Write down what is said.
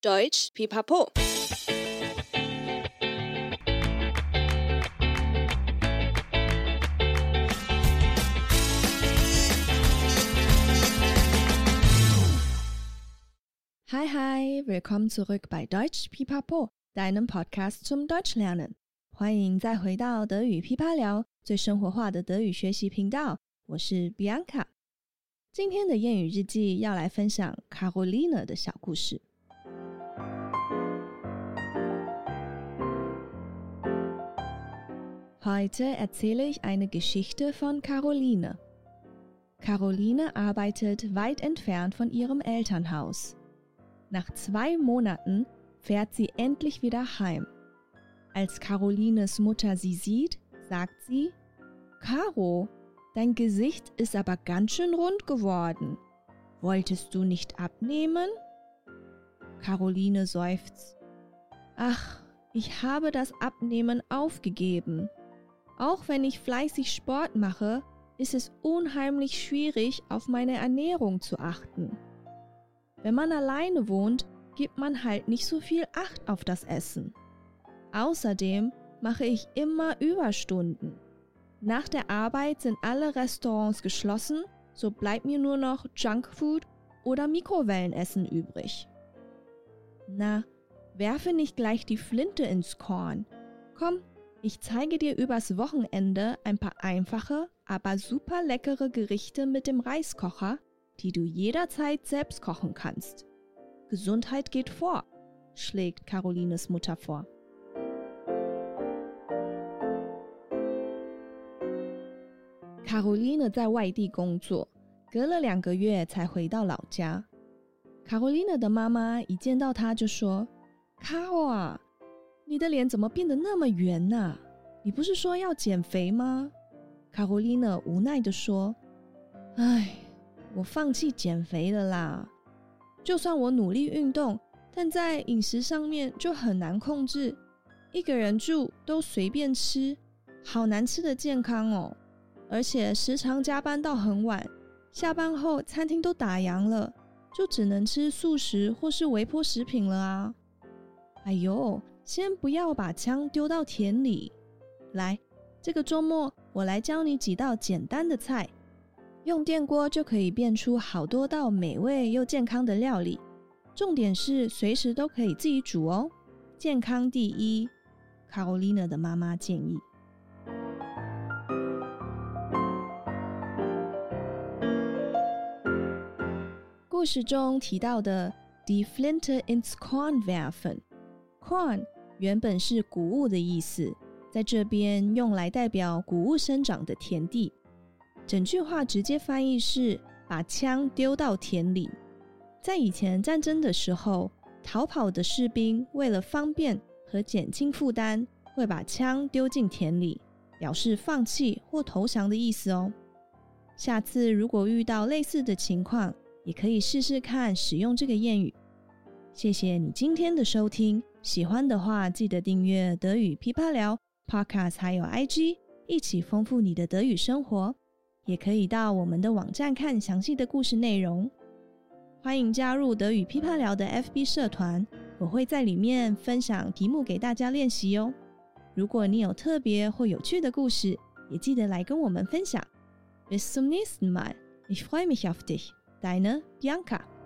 Deutsch Pipapo。Hi hi, willkommen zurück bei Deutsch Pipapo, deinem Podcast zum Deutschlernen。欢迎再回到德语噼啪聊，最生活化的德语学习频道。我是 Bianca。今天的谚语日记要来分享 Carolina 的小故事。Heute erzähle ich eine Geschichte von Caroline. Caroline arbeitet weit entfernt von ihrem Elternhaus. Nach zwei Monaten fährt sie endlich wieder heim. Als Carolines Mutter sie sieht, sagt sie, Caro, dein Gesicht ist aber ganz schön rund geworden. Wolltest du nicht abnehmen? Caroline seufzt. Ach, ich habe das Abnehmen aufgegeben. Auch wenn ich fleißig Sport mache, ist es unheimlich schwierig, auf meine Ernährung zu achten. Wenn man alleine wohnt, gibt man halt nicht so viel Acht auf das Essen. Außerdem mache ich immer Überstunden. Nach der Arbeit sind alle Restaurants geschlossen, so bleibt mir nur noch Junkfood oder Mikrowellenessen übrig. Na, werfe nicht gleich die Flinte ins Korn. Komm, ich zeige dir übers Wochenende ein paar einfache, aber super leckere Gerichte mit dem Reiskocher, die du jederzeit selbst kochen kannst. Gesundheit geht vor, schlägt Carolines Mutter vor. Caroline 在外地工作，隔了两个月才回到老家。Caroline 的妈妈一见到她就说：“Caro 啊， 你的脸怎么变得那么圆呢？你不是说要减肥吗？”Caroline 无奈地说：“唉，我放弃减肥了啦。就算我努力运动，但在饮食上面就很难控制。一个人住都随便吃，好难吃的健康哦。”而且时常加班到很晚，下班后餐厅都打烊了，就只能吃素食或是微波食品了啊！哎呦，先不要把枪丢到田里，来，这个周末我来教你几道简单的菜，用电锅就可以变出好多道美味又健康的料理，重点是随时都可以自己煮哦，健康第一。卡罗琳娜的妈妈建议。故事中提到的 “die Flinte ins Korn werfen”，“Korn” 原本是谷物的意思，在这边用来代表谷物生长的田地。整句话直接翻译是“把枪丢到田里”。在以前战争的时候，逃跑的士兵为了方便和减轻负担，会把枪丢进田里，表示放弃或投降的意思哦。下次如果遇到类似的情况，也可以试试看使用这个谚语。谢谢你今天的收听，喜欢的话记得订阅德语噼啪聊 Podcast，还有 IG，一起丰富你的德语生活。也可以到我们的网站看详细的故事内容。欢迎加入德语噼啪聊的 FB 社团，我会在里面分享题目给大家练习哟。如果你有特别或有趣的故事，也记得来跟我们分享。Bis zum nächsten Mal. Ich freue mich auf dich. Deine Bianca.